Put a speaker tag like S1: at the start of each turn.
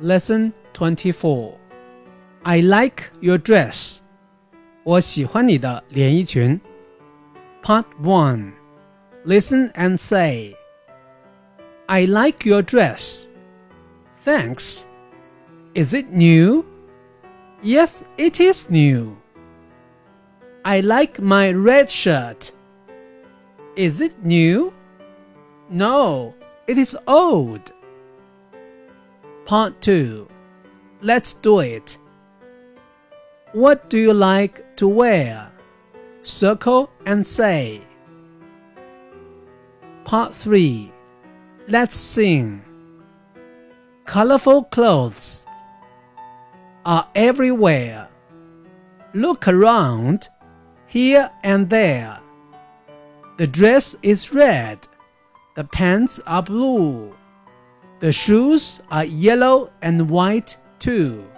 S1: Lesson 24 I like your dress. 我喜欢你的连衣裙。Part 1 Listen and say I like your dress. Thanks. Is it new? Yes, it is new. I like my red shirt. Is it new? No, it is old. Part 2 Let's do it. What do you like to wear? Circle and say. Part 3 Let's sing. Colorful clothes are everywhere. Look around, here and there. The dress is red. The pants are blue. The shoes are yellow and white too.